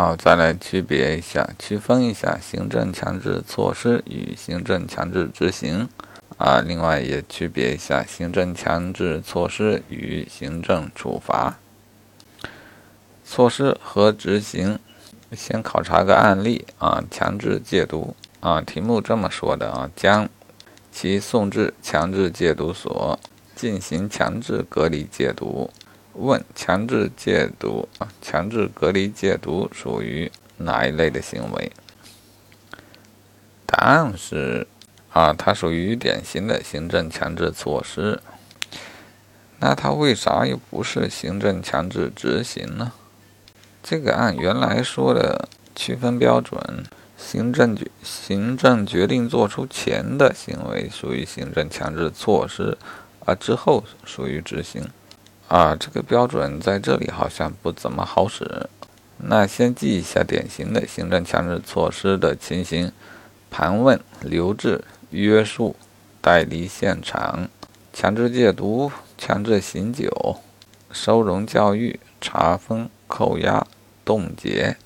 好，再来区别一下，区分一下行政强制措施与行政强制执行啊。另外也区别一下行政强制措施与行政处罚。措施和执行，先考察个案例啊。强制戒毒啊，题目这么说的啊，将其送至强制戒毒所进行强制隔离戒毒。问：强制戒毒啊，强制隔离戒毒属于哪一类的行为？答案是啊，它属于典型的行政强制措施。那它为啥又不是行政强制执行呢？这个按原来说的区分标准，行政决行政决定作出前的行为属于行政强制措施，而之后属于执行。啊，这个标准在这里好像不怎么好使。那先记一下典型的行政强制措施的情形：盘问、留置、约束、带离现场、强制戒毒、强制醒酒、收容教育、查封、扣押、冻结。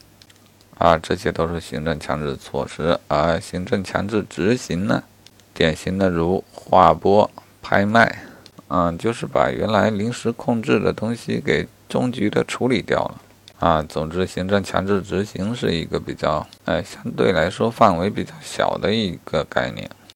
啊，这些都是行政强制措施。而行政强制执行呢，典型的如划拨、拍卖。嗯，就是把原来临时控制的东西给终局的处理掉了啊。总之，行政强制执行是一个比较，哎，相对来说范围比较小的一个概念。